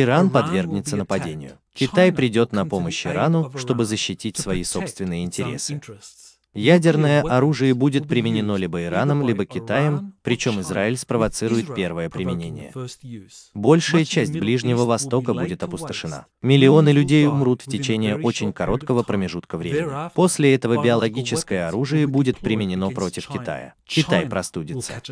Иран подвергнется нападению. Китай придет на помощь Ирану, чтобы защитить свои собственные интересы. Ядерное оружие будет применено либо Ираном, либо Китаем, причем Израиль спровоцирует первое применение. Большая часть Ближнего Востока будет опустошена. Миллионы людей умрут в течение очень короткого промежутка времени. После этого биологическое оружие будет применено против Китая. Китай простудится.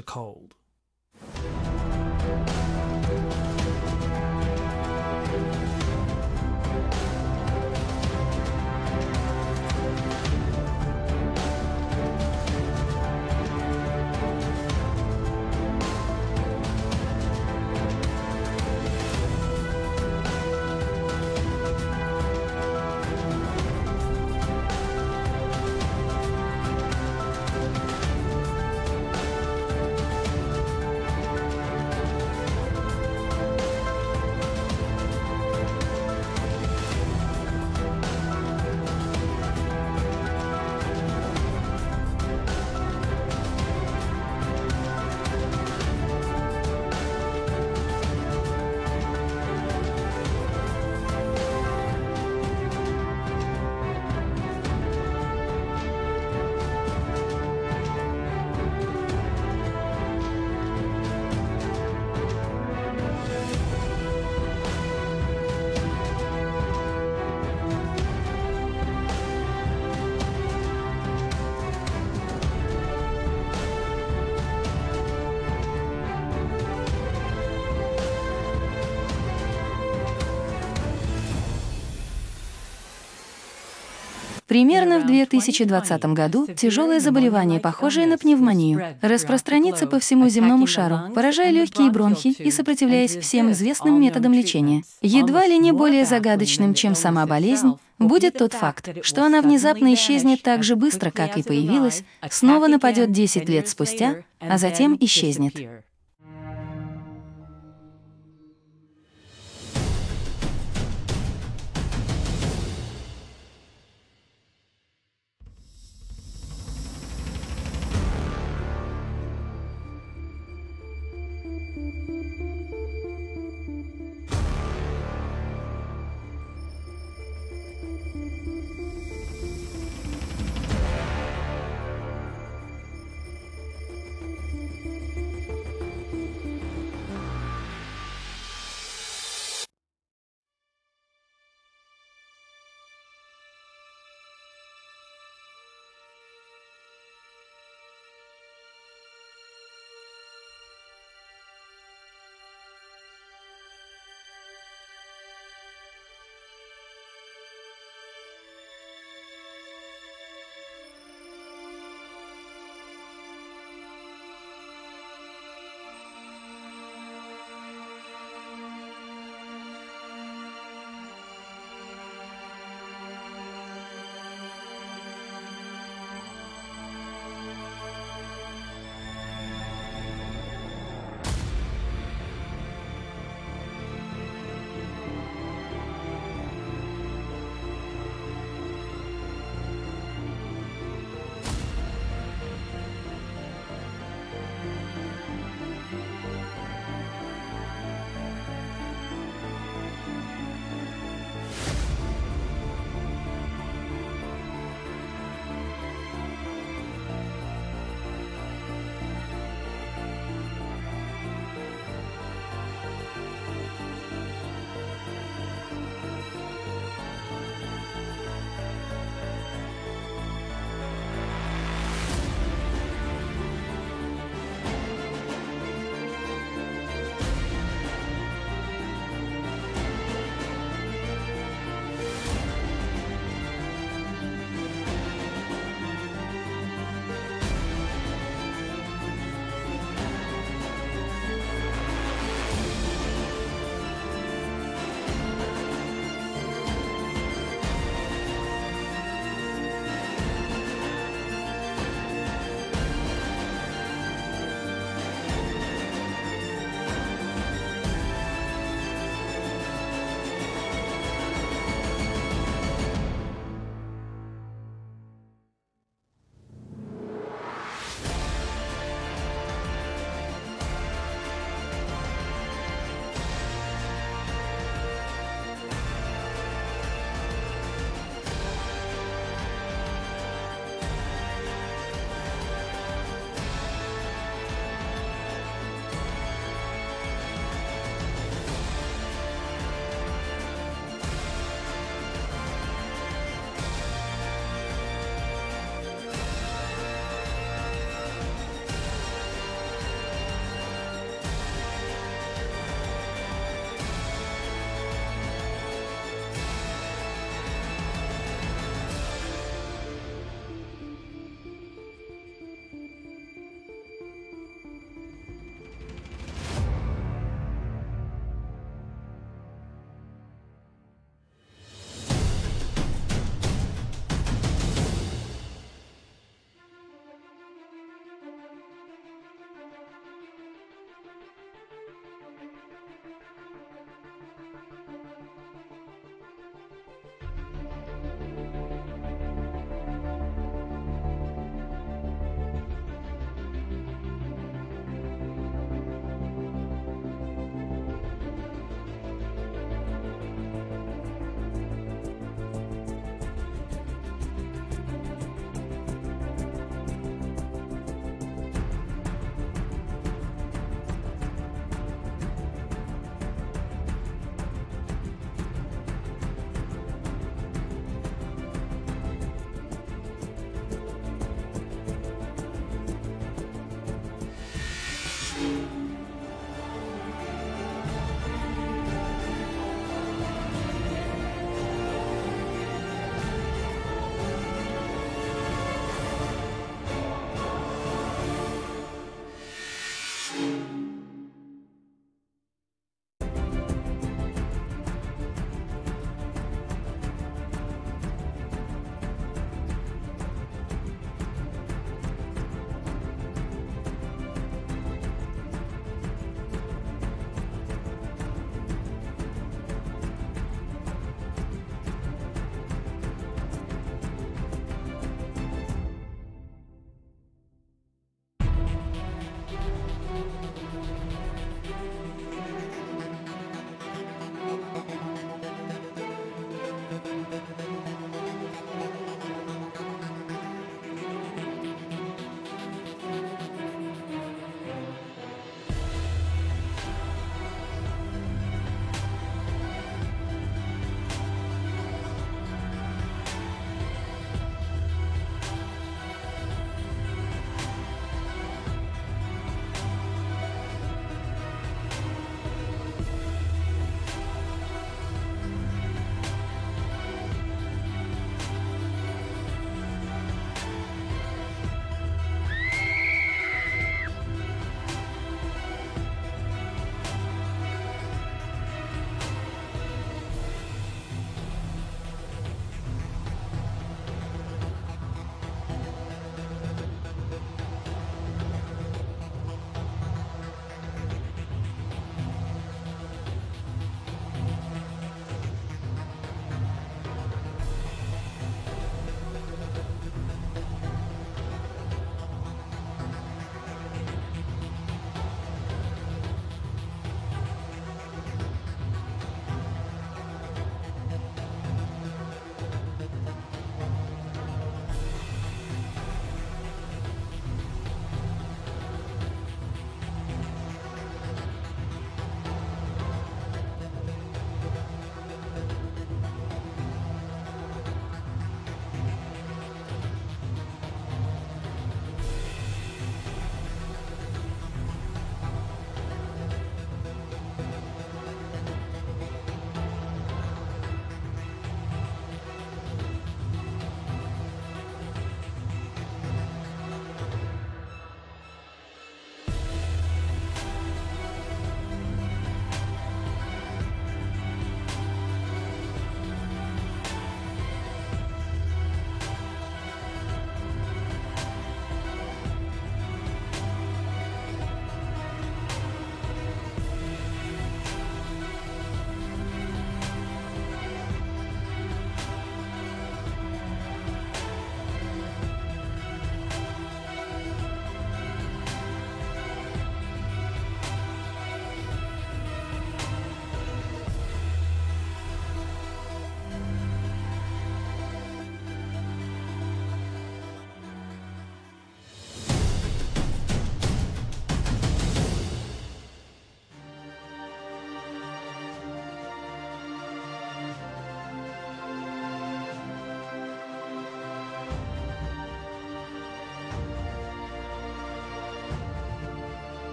Примерно в 2020 году тяжелое заболевание, похожее на пневмонию, распространится по всему земному шару, поражая легкие бронхи и сопротивляясь всем известным методам лечения. Едва ли не более загадочным, чем сама болезнь, будет тот факт, что она внезапно исчезнет так же быстро, как и появилась, снова нападет 10 лет спустя, а затем исчезнет.